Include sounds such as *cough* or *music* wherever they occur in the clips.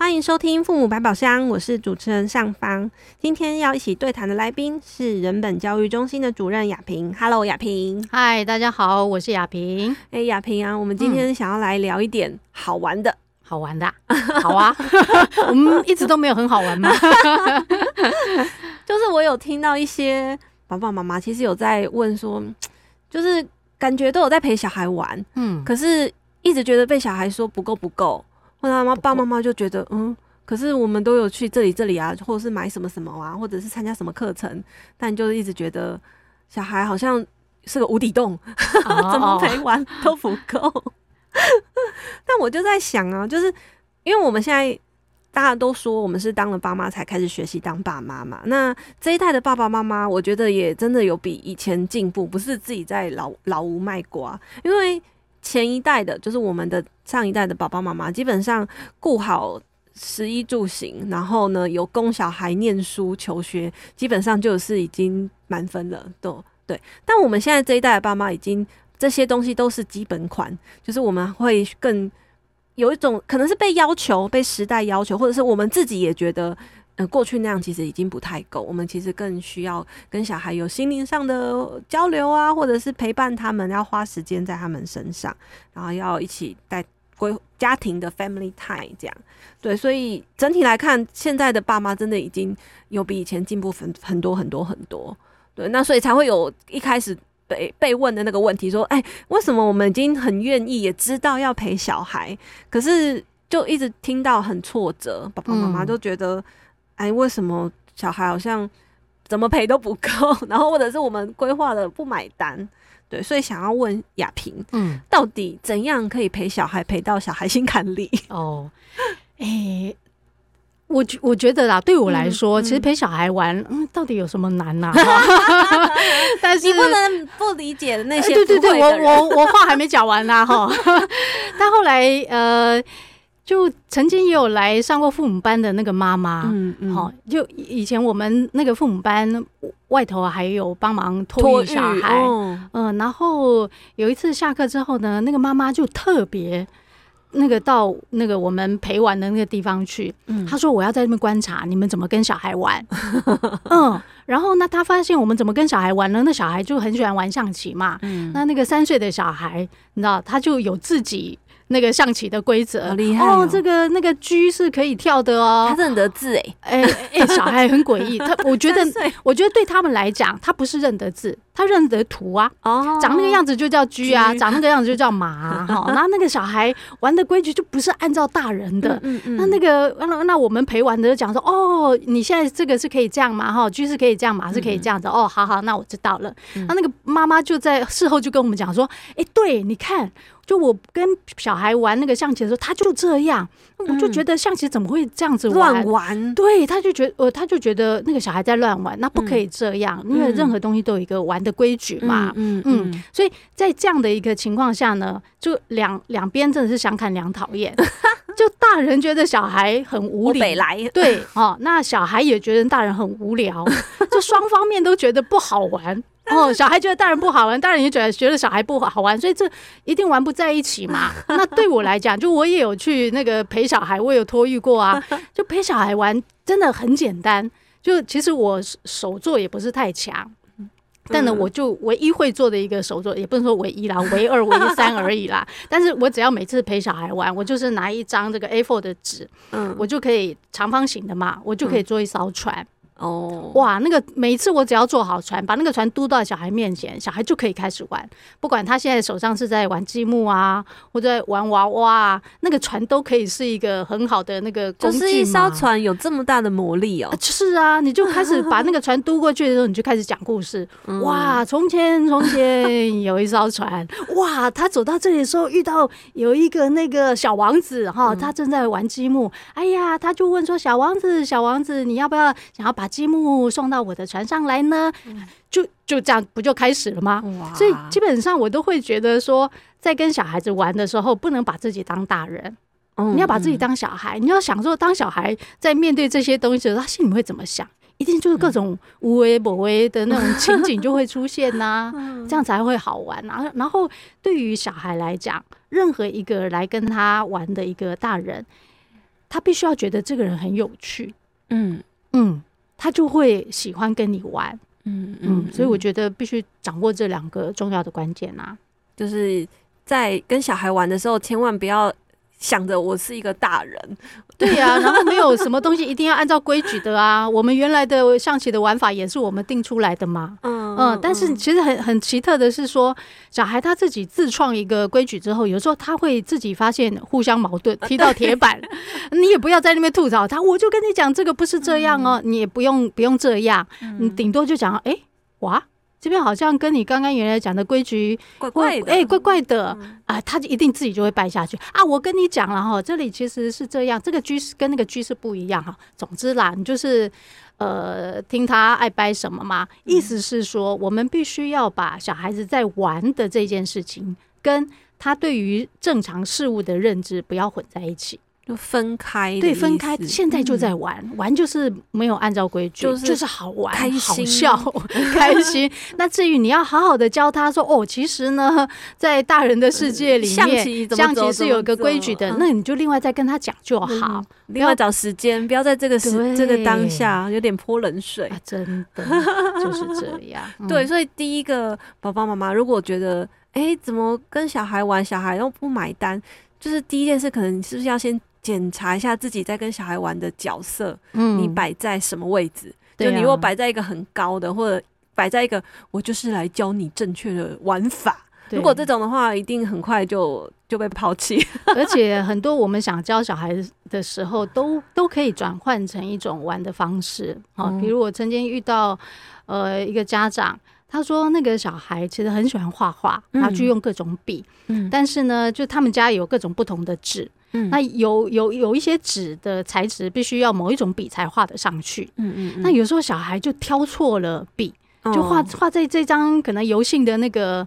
欢迎收听《父母百宝箱》，我是主持人尚方。今天要一起对谈的来宾是人本教育中心的主任雅萍。Hello，雅萍。嗨，大家好，我是雅萍。哎，雅萍啊，我们今天想要来聊一点好玩的，嗯、好玩的。好啊，*laughs* *laughs* 我们一直都没有很好玩吗？*laughs* 就是我有听到一些爸爸妈妈其实有在问说，就是感觉都有在陪小孩玩，嗯，可是一直觉得被小孩说不够不够。或者妈爸妈妈就觉得，嗯，可是我们都有去这里这里啊，或者是买什么什么啊，或者是参加什么课程，但就是一直觉得小孩好像是个无底洞，*laughs* 哦、怎么陪玩都不够。*laughs* 但我就在想啊，就是因为我们现在大家都说我们是当了爸妈才开始学习当爸妈嘛，那这一代的爸爸妈妈，我觉得也真的有比以前进步，不是自己在老老屋卖瓜，因为。前一代的，就是我们的上一代的爸爸妈妈，基本上顾好食衣住行，然后呢，有供小孩念书求学，基本上就是已经满分了，都对。但我们现在这一代的爸妈，已经这些东西都是基本款，就是我们会更有一种可能是被要求、被时代要求，或者是我们自己也觉得。过去那样其实已经不太够，我们其实更需要跟小孩有心灵上的交流啊，或者是陪伴他们，要花时间在他们身上，然后要一起带归家庭的 family time 这样。对，所以整体来看，现在的爸妈真的已经有比以前进步很很多很多很多。对，那所以才会有一开始被被问的那个问题，说，哎，为什么我们已经很愿意，也知道要陪小孩，可是就一直听到很挫折，爸爸妈妈都觉得。嗯哎，为什么小孩好像怎么赔都不够？*laughs* 然后或者是我们规划的不买单，对，所以想要问雅萍，嗯，到底怎样可以陪小孩陪到小孩心坎里？*laughs* 哦，哎、欸，我我觉得啦，对我来说，嗯、其实陪小孩玩，嗯，到底有什么难呢、啊？*laughs* 但是你不能不理解的那些、欸，对对对，我我我话还没讲完呢，哈。但后来，呃。就曾经也有来上过父母班的那个妈妈，嗯嗯，好，就以前我们那个父母班外头还有帮忙托育小孩，嗯、呃，然后有一次下课之后呢，那个妈妈就特别那个到那个我们陪玩的那个地方去，嗯，她说我要在那边观察你们怎么跟小孩玩，*laughs* 嗯，然后呢，她发现我们怎么跟小孩玩呢？那小孩就很喜欢玩象棋嘛，嗯，那那个三岁的小孩，你知道，他就有自己。那个象棋的规则！哦，这个那个车是可以跳的哦，他认得字哎哎哎，小孩很诡异，他我觉得 *laughs* 我觉得对他们来讲，他不是认得字，他认得图啊，哦，长那个样子就叫驹啊，长那个样子就叫马啊，哈，*laughs* 然后那个小孩玩的规矩就不是按照大人的，嗯嗯，那那个那那我们陪玩的就讲说，哦，你现在这个是可以这样嘛，哈，驹是可以这样，马是可以这样子，哦，好好，那我知道了。那那个妈妈就在事后就跟我们讲说，哎，对，你看。就我跟小孩玩那个象棋的时候，他就这样，我就觉得象棋怎么会这样子玩？乱玩？对，他就觉得呃，他就觉得那个小孩在乱玩，那不可以这样，因为任何东西都有一个玩的规矩嘛。嗯嗯，所以在这样的一个情况下呢，就两两边真的是相看两讨厌。*laughs* 就大人觉得小孩很无理，对哦，那小孩也觉得大人很无聊，*laughs* 就双方面都觉得不好玩。哦，小孩觉得大人不好玩，大人也觉得觉得小孩不好玩，所以这一定玩不在一起嘛。*laughs* 那对我来讲，就我也有去那个陪小孩，我有托育过啊。就陪小孩玩真的很简单，就其实我手作也不是太强，但呢，我就唯一会做的一个手作，也不能说唯一啦，唯二、唯三而已啦。*laughs* 但是我只要每次陪小孩玩，我就是拿一张这个 A4 的纸，嗯，我就可以长方形的嘛，我就可以做一艘船。哦，哇，那个每一次我只要坐好船，把那个船嘟到小孩面前，小孩就可以开始玩。不管他现在手上是在玩积木啊，或者在玩娃娃啊，那个船都可以是一个很好的那个工具。就是一艘船有这么大的魔力哦。就是啊，你就开始把那个船嘟过去的时候，你就开始讲故事。*laughs* 哇，从前从前 *laughs* 有一艘船，哇，他走到这里的时候遇到有一个那个小王子哈，他正在玩积木。哎呀，他就问说：“小王子，小王子，你要不要想要把？”积木送到我的船上来呢？嗯、就就这样，不就开始了吗？所以基本上我都会觉得说，在跟小孩子玩的时候，不能把自己当大人，嗯、你要把自己当小孩。你要想说，当小孩在面对这些东西的时候，他心里会怎么想？一定就是各种无为不为的那种情景就会出现呐、啊，*laughs* 这样才会好玩啊。然后对于小孩来讲，任何一个来跟他玩的一个大人，他必须要觉得这个人很有趣，嗯嗯，他就会喜欢跟你玩，嗯嗯。所以我觉得必须掌握这两个重要的关键啊，就是在跟小孩玩的时候，千万不要。想着我是一个大人，对呀、啊，*laughs* 然后没有什么东西一定要按照规矩的啊。我们原来的象棋的玩法也是我们定出来的嘛。嗯嗯。但是其实很很奇特的是说，小孩他自己自创一个规矩之后，有时候他会自己发现互相矛盾，踢到铁板。*laughs* 你也不要在那边吐槽他，我就跟你讲这个不是这样哦，你也不用不用这样，你顶多就讲哎哇。这边好像跟你刚刚原来讲的规矩怪怪的，哎，怪怪的啊！他一定自己就会败下去啊！我跟你讲了哈，这里其实是这样，这个居是跟那个居是不一样哈。总之啦，你就是呃，听他爱掰什么嘛。意思是说，我们必须要把小孩子在玩的这件事情，跟他对于正常事物的认知不要混在一起。就分开，对，分开。现在就在玩，玩就是没有按照规矩，就是好玩、开心、好笑、*laughs* 开心。那至于你要好好的教他说，哦，其实呢，*laughs* 在大人的世界里面，象棋是有个规矩的，那你就另外再跟他讲就好。另外找时间，不要在这个时这个当下有点泼冷水。真的 *laughs* 就是这样。对，所以第一个爸爸妈妈如果觉得，哎，怎么跟小孩玩，小孩又不买单，就是第一件事，可能你是不是要先。检查一下自己在跟小孩玩的角色，嗯，你摆在什么位置？就你如果摆在一个很高的，或者摆在一个我就是来教你正确的玩法，如果这种的话，一定很快就就被抛弃。*laughs* 而且很多我们想教小孩的时候，都都可以转换成一种玩的方式。好，比如我曾经遇到呃一个家长，他说那个小孩其实很喜欢画画，他就用各种笔，嗯，但是呢，就他们家有各种不同的纸。嗯，那有有有一些纸的材质必须要某一种笔才画得上去。嗯嗯，那有时候小孩就挑错了笔，就画画在这张可能油性的那个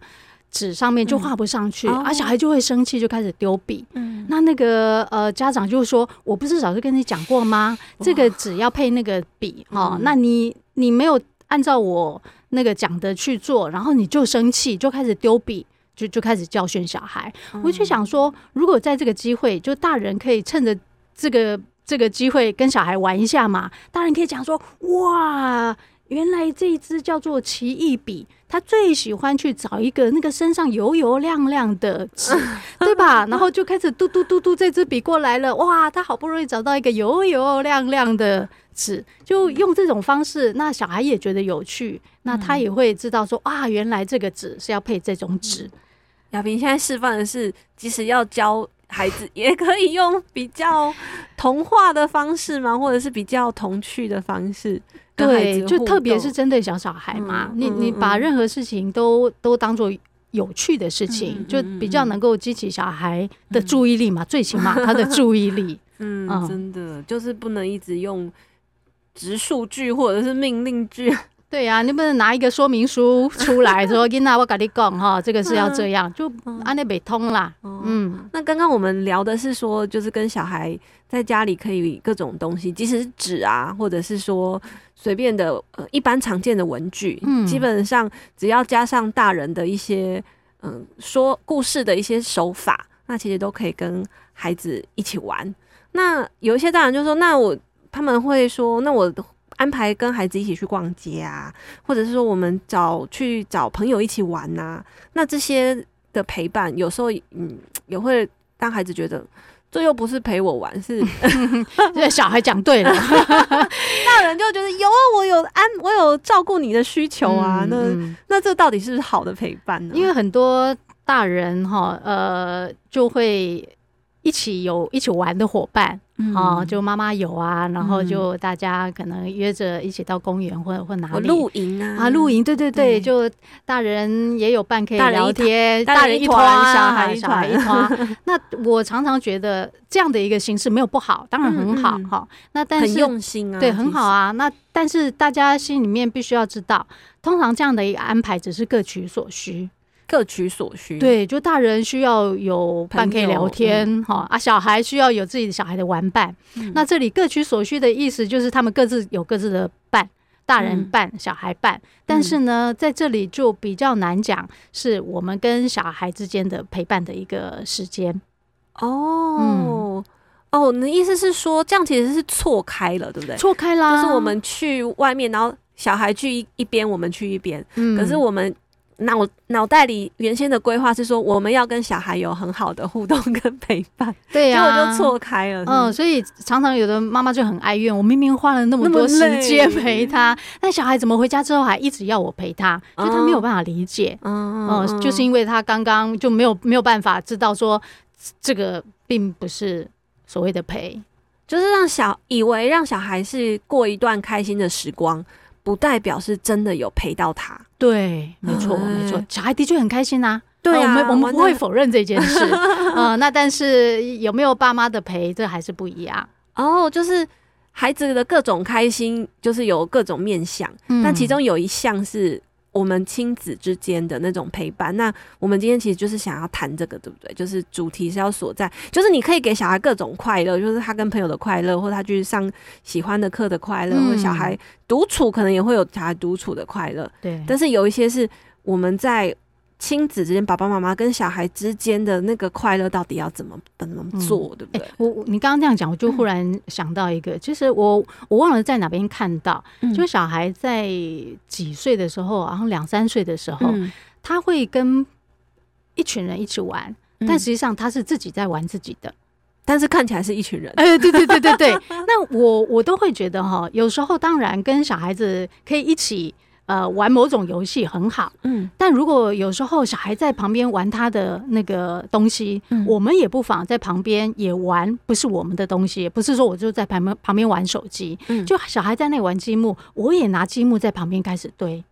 纸上面就画不上去，啊，小孩就会生气，就开始丢笔。嗯，那那个呃家长就说：“我不是早就跟你讲过吗？这个纸要配那个笔哦，那你你没有按照我那个讲的去做，然后你就生气，就开始丢笔。”就就开始教训小孩，我就想说，如果在这个机会，就大人可以趁着这个这个机会跟小孩玩一下嘛。大人可以讲说，哇，原来这一支叫做奇异笔，他最喜欢去找一个那个身上油油亮亮的纸，*laughs* 对吧？然后就开始嘟嘟嘟嘟，这支笔过来了，哇，他好不容易找到一个油油亮亮的纸，就用这种方式，那小孩也觉得有趣，那他也会知道说，啊，原来这个纸是要配这种纸。亚萍现在示范的是，即使要教孩子，也可以用比较童话的方式吗？或者是比较童趣的方式？对，就特别是针对小小孩嘛，嗯、你你把任何事情都都当做有趣的事情，嗯、就比较能够激起小孩的注意力嘛，嗯、最起码他的注意力。*laughs* 嗯，嗯真的就是不能一直用直述句或者是命令句。对呀、啊，你不能拿一个说明书出来说，*laughs* 囡仔我跟你讲哈，这个是要这样，就按那北通啦。嗯，那刚刚我们聊的是说，就是跟小孩在家里可以各种东西，即使是纸啊，或者是说随便的呃一般常见的文具，嗯，基本上只要加上大人的一些嗯、呃、说故事的一些手法，那其实都可以跟孩子一起玩。那有一些大人就说，那我他们会说，那我。安排跟孩子一起去逛街啊，或者是说我们找去找朋友一起玩呐、啊。那这些的陪伴，有时候嗯也会让孩子觉得，这又不是陪我玩，是 *laughs* 这小孩讲对了，*laughs* 大人就觉得有我有安我有照顾你的需求啊。嗯、那那这到底是不是好的陪伴呢？因为很多大人哈呃就会一起有一起玩的伙伴。嗯、哦，就妈妈有啊，然后就大家可能约着一起到公园或或哪里露营啊啊，露营，对对对，对就大人也有伴可以聊天，大人一团，小孩小孩一团。*laughs* 那我常常觉得这样的一个形式没有不好，当然很好哈。那但是很用心啊，对，很好啊。那但是大家心里面必须要知道，通常这样的一个安排只是各取所需。各取所需，对，就大人需要有伴可以聊天，哈、嗯、啊，小孩需要有自己的小孩的玩伴、嗯。那这里各取所需的意思就是他们各自有各自的伴，大人伴、嗯、小孩伴。但是呢、嗯，在这里就比较难讲，是我们跟小孩之间的陪伴的一个时间。哦，嗯、哦，你的意思是说，这样其实是错开了，对不对？错开啦，就是我们去外面，然后小孩去一一边，我们去一边、嗯。可是我们。脑脑袋里原先的规划是说，我们要跟小孩有很好的互动跟陪伴，对呀、啊，结果就错开了。嗯，所以常常有的妈妈就很哀怨，我明明花了那么多时间陪他，但小孩怎么回家之后还一直要我陪他，就他没有办法理解。嗯嗯，就是因为他刚刚就没有没有办法知道说，这个并不是所谓的陪，就是让小以为让小孩是过一段开心的时光。不代表是真的有陪到他，对，没错，没错，小孩的确很开心呐、啊，对啊，我们我们不会否认这件事，*laughs* 嗯，那但是有没有爸妈的陪，这还是不一样。哦，就是孩子的各种开心，就是有各种面相，嗯、但其中有一项是。我们亲子之间的那种陪伴，那我们今天其实就是想要谈这个，对不对？就是主题是要所在，就是你可以给小孩各种快乐，就是他跟朋友的快乐，或他去上喜欢的课的快乐，嗯，或小孩独处可能也会有小孩独处的快乐。对，但是有一些是我们在。亲子之间，爸爸妈妈跟小孩之间的那个快乐，到底要怎么怎么做，嗯、对不对？欸、我你刚刚这样讲，我就忽然想到一个，其、嗯、实我我忘了在哪边看到，嗯、就小孩在几岁的时候，然后两三岁的时候、嗯，他会跟一群人一起玩，嗯、但实际上他是自己在玩自己的，但是看起来是一群人。哎、欸，对对对对对。*laughs* 那我我都会觉得哈，有时候当然跟小孩子可以一起。呃，玩某种游戏很好，嗯，但如果有时候小孩在旁边玩他的那个东西，嗯，我们也不妨在旁边也玩，不是我们的东西，不是说我就在旁边旁边玩手机，嗯，就小孩在那玩积木，我也拿积木在旁边开始堆，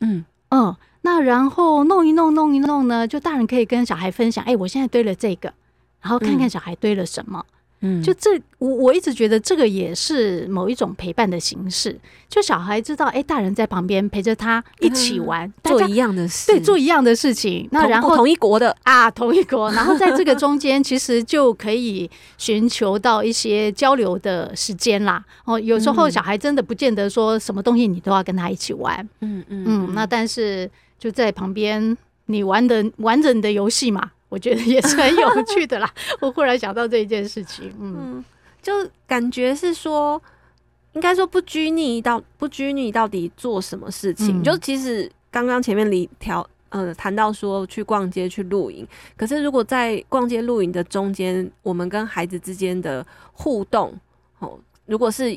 嗯。嗯，那然后弄一弄弄一弄呢，就大人可以跟小孩分享，哎，我现在堆了这个，然后看看小孩堆了什么。嗯，就这，我我一直觉得这个也是某一种陪伴的形式。就小孩知道，哎、欸，大人在旁边陪着他一起玩，嗯、做一样的事，对，做一样的事情。那然后同一国的啊，同一国，然后在这个中间，其实就可以寻求到一些交流的时间啦。哦，有时候小孩真的不见得说什么东西你都要跟他一起玩，嗯嗯嗯。那但是就在旁边，你玩的玩着你的游戏嘛。我觉得也是很有趣的啦。我忽然想到这一件事情，嗯，嗯就感觉是说，应该说不拘泥到不拘泥到底做什么事情。嗯、就其实刚刚前面里条呃谈到说去逛街去露营，可是如果在逛街露营的中间，我们跟孩子之间的互动哦，如果是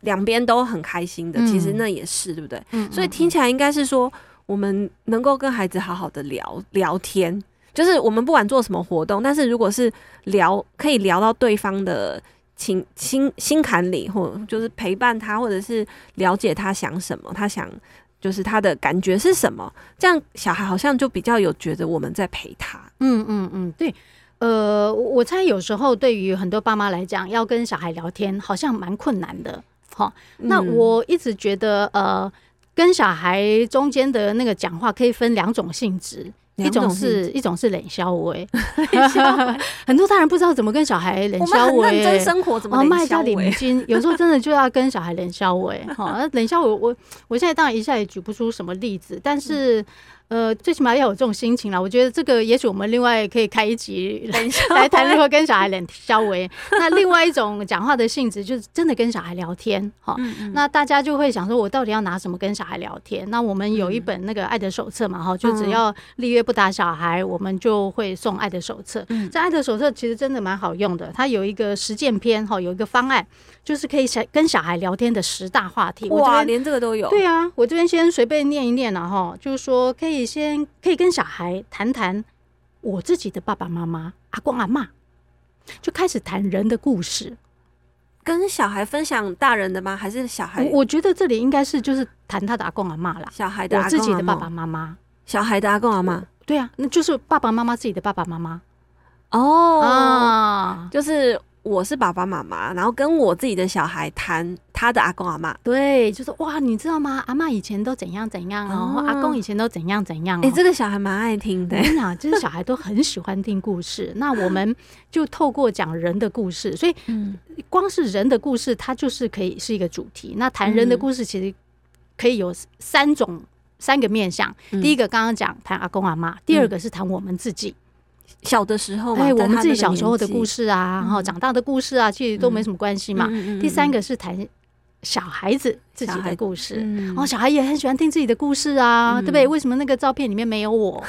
两边都很开心的，嗯、其实那也是对不对？嗯，所以听起来应该是说，我们能够跟孩子好好的聊聊天。就是我们不管做什么活动，但是如果是聊，可以聊到对方的情心心坎里，或就是陪伴他，或者是了解他想什么，他想就是他的感觉是什么，这样小孩好像就比较有觉得我们在陪他。嗯嗯嗯，对，呃，我猜有时候对于很多爸妈来讲，要跟小孩聊天好像蛮困难的。好，那我一直觉得，呃，跟小孩中间的那个讲话可以分两种性质。一种是一种是冷笑话，很多大人不知道怎么跟小孩冷笑话。认真生活怎么卖家领金？有时候真的就要跟小孩冷笑话。*laughs* 好，那冷笑话我我现在当然一下也举不出什么例子，但是。呃，最起码要有这种心情啦。我觉得这个也许我们另外可以开一集来 *laughs* 来谈如何跟小孩冷消微。那另外一种讲话的性质就是真的跟小孩聊天哈。那大家就会想说，我到底要拿什么跟小孩聊天？那我们有一本那个爱的手册嘛哈，就只要立约不打小孩，我们就会送爱的手册。这爱的手册其实真的蛮好用的，它有一个实践篇哈，有一个方案。就是可以小跟小孩聊天的十大话题，哇，连这个都有。对啊，我这边先随便念一念了哈，就是说可以先可以跟小孩谈谈我自己的爸爸妈妈、阿公阿妈，就开始谈人的故事，跟小孩分享大人的吗？还是小孩？我，我觉得这里应该是就是谈他的阿公阿妈啦，小孩的阿公自己的爸爸妈妈，小孩的阿公阿妈，对啊，那就是爸爸妈妈自己的爸爸妈妈哦，啊，就是。我是爸爸妈妈，然后跟我自己的小孩谈他的阿公阿妈，对，就是哇，你知道吗？阿嬷以前都怎样怎样哦，哦阿公以前都怎样怎样哦。哎、欸，这个小孩蛮爱听的，真的，就是小孩都很喜欢听故事。*laughs* 那我们就透过讲人的故事，所以光是人的故事，它就是可以是一个主题。那谈人的故事，其实可以有三种三个面向。嗯、第一个刚刚讲谈阿公阿妈，第二个是谈我们自己。小的时候，哎，我们自己小时候的故事啊，然后长大的故事啊，其实都没什么关系嘛。第三个是谈小孩子自己的故事，哦，小孩也很喜欢听自己的故事啊，对不对？为什么那个照片里面没有我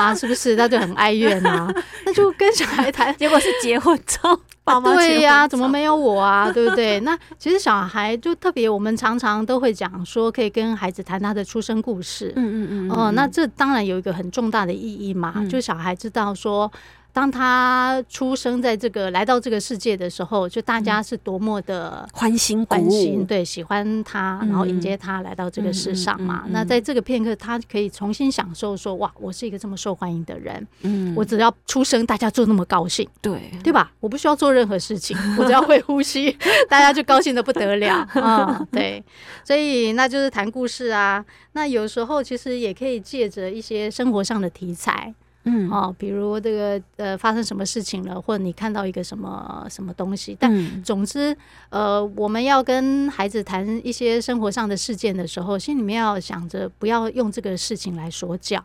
啊？是不是他就很哀怨啊？*laughs* 那就跟小孩谈，结果是结婚照。对呀，怎么没有我啊？对不对？*laughs* 那其实小孩就特别，我们常常都会讲说，可以跟孩子谈他的出生故事。嗯嗯嗯。哦，那这当然有一个很重大的意义嘛，就小孩知道说。当他出生在这个来到这个世界的时候，就大家是多么的欢欣欢欣，对，喜欢他，然后迎接他来到这个世上嘛。那在这个片刻，他可以重新享受说：“哇，我是一个这么受欢迎的人。嗯，我只要出生，大家就那么高兴，对对吧？我不需要做任何事情，我只要会呼吸，*laughs* 大家就高兴的不得了啊！*laughs* 对，所以那就是谈故事啊。那有时候其实也可以借着一些生活上的题材。嗯，哦，比如这个呃，发生什么事情了，或者你看到一个什么什么东西，但总之，呃，我们要跟孩子谈一些生活上的事件的时候，心里面要想着不要用这个事情来说教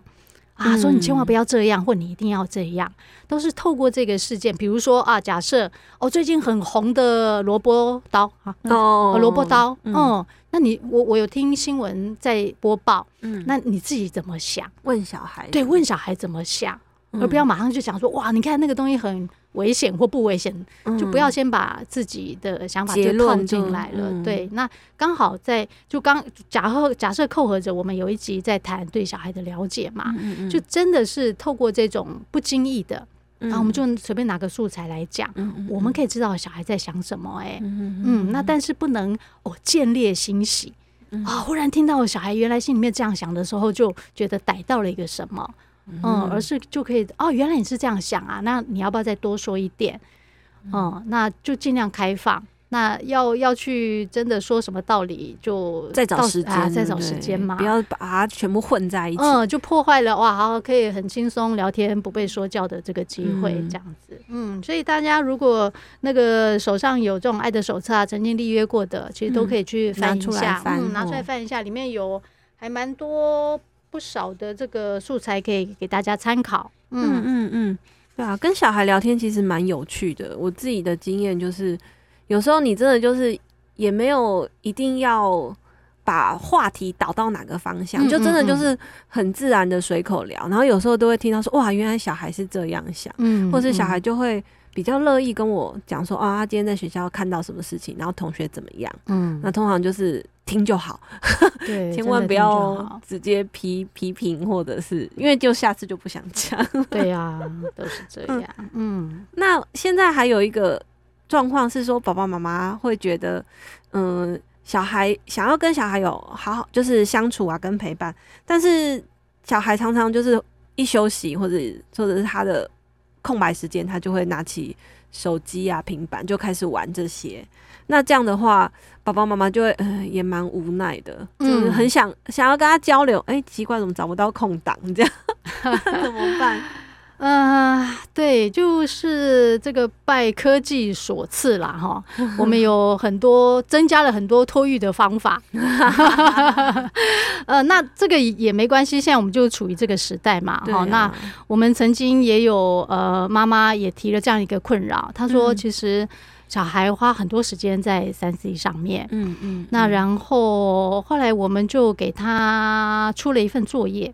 啊，说你千万不要这样，或你一定要这样，都是透过这个事件，比如说啊，假设哦，最近很红的萝卜刀啊，哦，萝卜刀，嗯。那你我我有听新闻在播报，嗯，那你自己怎么想？问小孩，对，问小孩怎么想，而不要马上就想说，哇，你看那个东西很危险或不危险，就不要先把自己的想法就套进来了。对，那刚好在就刚假设假设扣合着我们有一集在谈对小孩的了解嘛，就真的是透过这种不经意的。然后我们就随便拿个素材来讲，我们可以知道小孩在想什么。哎，嗯，那但是不能哦见猎心喜啊！忽然听到小孩原来心里面这样想的时候，就觉得逮到了一个什么，嗯，而是就可以哦，原来你是这样想啊！那你要不要再多说一点？嗯，那就尽量开放。那要要去真的说什么道理，就再找时间，啊，再找时间嘛，不要把它全部混在一起，嗯，就破坏了哇，好，可以很轻松聊天，不被说教的这个机会，这样子，嗯，所以大家如果那个手上有这种爱的手册啊，曾经立约过的，其实都可以去翻一下，嗯，拿出来翻一下，里面有还蛮多不少的这个素材可以给大家参考，嗯嗯嗯，对啊，跟小孩聊天其实蛮有趣的，我自己的经验就是。有时候你真的就是也没有一定要把话题导到哪个方向，就真的就是很自然的随口聊。然后有时候都会听到说，哇，原来小孩是这样想，嗯，或是小孩就会比较乐意跟我讲说，啊，他今天在学校看到什么事情，然后同学怎么样，嗯，那通常就是听就好，对，*laughs* 千万不要直接批批评，或者是因为就下次就不想讲，对呀，都是这样，嗯。那现在还有一个。状况是说，爸爸妈妈会觉得，嗯，小孩想要跟小孩有好好就是相处啊，跟陪伴，但是小孩常常就是一休息或者或者是他的空白时间，他就会拿起手机啊、平板就开始玩这些。那这样的话，爸爸妈妈就会嗯、呃、也蛮无奈的，就是很想想要跟他交流，哎、欸，奇怪，怎么找不到空档？这样 *laughs* *laughs* 怎么办？嗯、呃，对，就是这个拜科技所赐啦，哈，*laughs* 我们有很多增加了很多托育的方法，*laughs* 呃，那这个也没关系，现在我们就处于这个时代嘛，哈、啊，那我们曾经也有呃妈妈也提了这样一个困扰，她说其实小孩花很多时间在三 C 上面，嗯嗯，嗯，那然后后来我们就给他出了一份作业。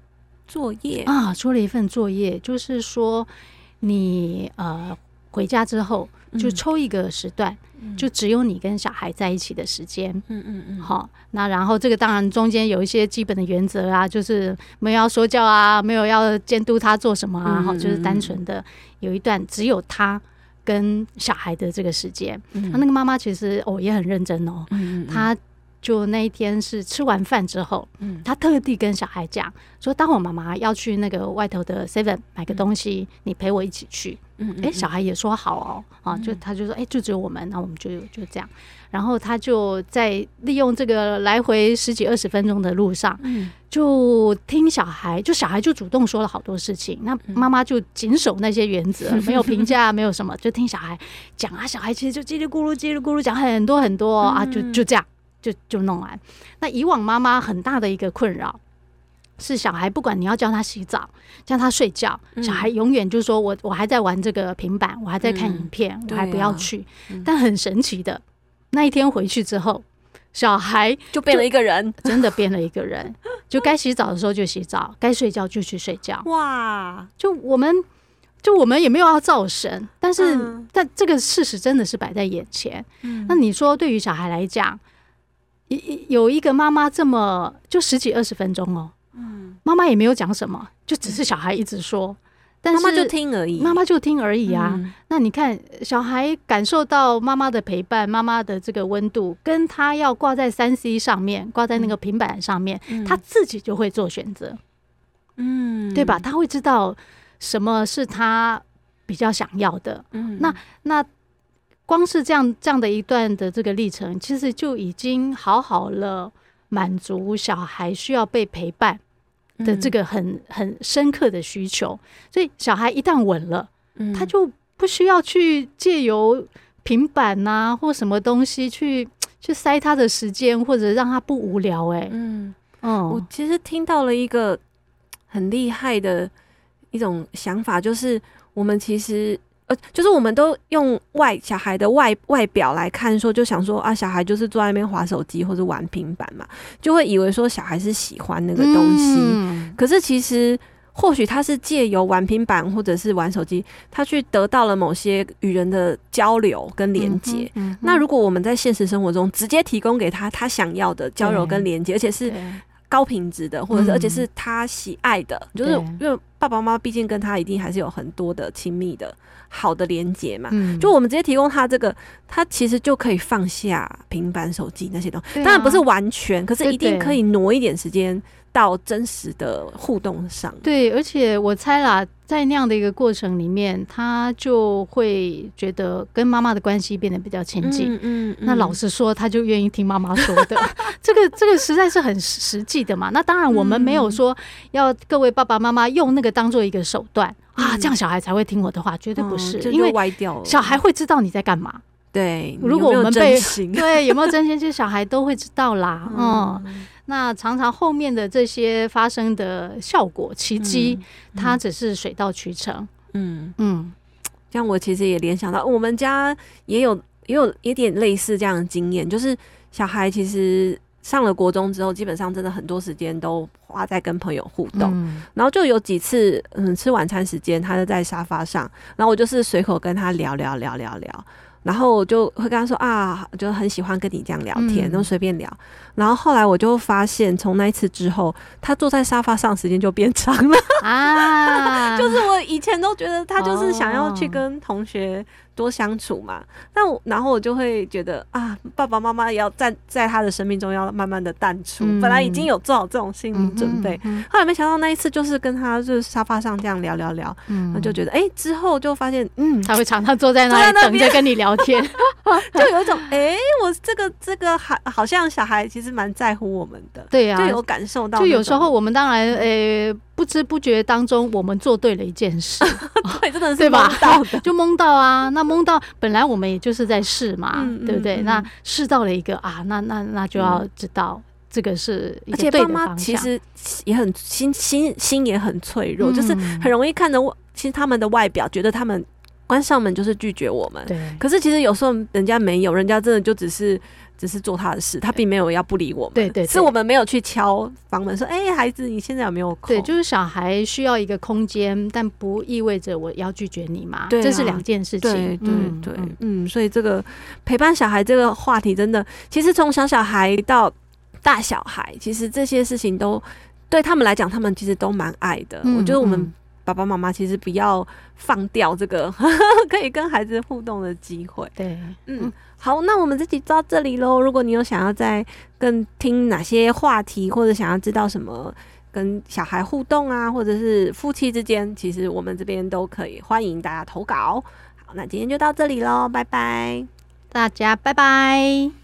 作业啊，出了一份作业，就是说你呃回家之后就抽一个时段，嗯、就只有你跟小孩在一起的时间。嗯嗯嗯。好，那然后这个当然中间有一些基本的原则啊，就是没有要说教啊，没有要监督他做什么啊，好、嗯，就是单纯的有一段只有他跟小孩的这个时间。那、嗯、那个妈妈其实哦也很认真哦，嗯嗯嗯她就那一天是吃完饭之后，嗯，他特地跟小孩讲说，当我妈妈要去那个外头的 Seven 买个东西，嗯、你陪我一起去。嗯，哎、欸，小孩也说好哦，啊，就他就说，哎、欸，就只有我们，那我们就就这样。然后他就在利用这个来回十几二十分钟的路上，嗯，就听小孩，就小孩就主动说了好多事情，那妈妈就谨守那些原则，*laughs* 没有评价，没有什么，就听小孩讲啊，小孩其实就叽里咕噜叽里咕噜讲很多很多啊，就就这样，就就弄完。那以往妈妈很大的一个困扰是，小孩不管你要教他洗澡，叫他睡觉，小孩永远就说我我还在玩这个平板，我还在看影片，我还不要去。但很神奇的。那一天回去之后，小孩就，就变了一个人，真的变了一个人。就该洗澡的时候就洗澡，该睡觉就去睡觉。哇！就我们，就我们也没有要造神，但是，嗯、但这个事实真的是摆在眼前。嗯、那你说，对于小孩来讲，一有一个妈妈这么就十几二十分钟哦，嗯，妈妈也没有讲什么，就只是小孩一直说。但是妈妈就听而已，妈妈就听而已啊。嗯、那你看，小孩感受到妈妈的陪伴，妈妈的这个温度，跟他要挂在三 C 上面，挂在那个平板上面，嗯、他自己就会做选择，嗯，对吧？他会知道什么是他比较想要的。嗯，那那光是这样这样的一段的这个历程，其实就已经好好了，满足小孩需要被陪伴的这个很很深刻的需求，所以小孩一旦稳了，嗯，他就不需要去借由平板呐、啊、或什么东西去去塞他的时间，或者让他不无聊。哎，嗯嗯，我其实听到了一个很厉害的一种想法，就是我们其实。就是我们都用外小孩的外外表来看，说就想说啊，小孩就是坐在那边划手机或者玩平板嘛，就会以为说小孩是喜欢那个东西。嗯、可是其实或许他是借由玩平板或者是玩手机，他去得到了某些与人的交流跟连接。嗯嗯、那如果我们在现实生活中直接提供给他他想要的交流跟连接，而且是高品质的，或者是而且是他喜爱的，嗯、就是因为爸爸妈妈毕竟跟他一定还是有很多的亲密的。好的连接嘛，嗯、就我们直接提供他这个，他其实就可以放下平板、手机那些东西。啊、当然不是完全，可是一定可以挪一点时间到真实的互动上。对，而且我猜啦，在那样的一个过程里面，他就会觉得跟妈妈的关系变得比较亲近。嗯，嗯，嗯，那老实说，他就愿意听妈妈说的。*laughs* 这个这个实在是很实际的嘛。那当然，我们没有说要各位爸爸妈妈用那个当做一个手段。啊，这样小孩才会听我的话，绝对不是，嗯、因为歪掉了。小孩会知道你在干嘛。对，如果我们被对有没有真心，其实小孩都会知道啦。*laughs* 嗯，嗯，那常常后面的这些发生的效果奇迹，嗯、它只是水到渠成。嗯嗯，像我其实也联想到，我们家也有也有一点类似这样的经验，就是小孩其实。上了国中之后，基本上真的很多时间都花在跟朋友互动，嗯、然后就有几次，嗯，吃晚餐时间，他就在沙发上，然后我就是随口跟他聊聊聊聊聊。然后我就会跟他说啊，就很喜欢跟你这样聊天，然后随便聊。然后后来我就发现，从那一次之后，他坐在沙发上时间就变长了啊。*laughs* 就是我以前都觉得他就是想要去跟同学多相处嘛，那我然后我就会觉得啊，爸爸妈妈也要在在他的生命中要慢慢的淡出。本来已经有做好这种心理准备，后来没想到那一次就是跟他就是沙发上这样聊聊聊，那就觉得哎，之后就发现嗯，他会常常坐在那里等着跟你聊。天。*laughs* 就有一种哎、欸，我这个这个还好像小孩其实蛮在乎我们的，对呀、啊，就有感受到。就有时候我们当然诶、欸，不知不觉当中我们做对了一件事，*laughs* 对，真的是蒙到的，*laughs* 就蒙到啊。那蒙到本来我们也就是在试嘛，嗯、对不对？嗯、那试到了一个啊，那那那就要知道这个是一个对的方向。其实也很心心心也很脆弱，嗯、就是很容易看着其实他们的外表，觉得他们。关上门就是拒绝我们，对。可是其实有时候人家没有，人家真的就只是只是做他的事，他并没有要不理我们。对对，是我们没有去敲房门说：“哎，孩子，你现在有没有空？”对，就是小孩需要一个空间，但不意味着我要拒绝你嘛。对，这是两件事情。对对对，嗯，所以这个陪伴小孩这个话题，真的，其实从小小孩到大小孩，其实这些事情都对他们来讲，他们其实都蛮爱的。我觉得我们。爸爸妈妈其实不要放掉这个 *laughs* 可以跟孩子互动的机会。对，嗯，好，那我们这集到这里喽。如果你有想要再更听哪些话题，或者想要知道什么跟小孩互动啊，或者是夫妻之间，其实我们这边都可以欢迎大家投稿。好，那今天就到这里喽，拜拜，大家拜拜。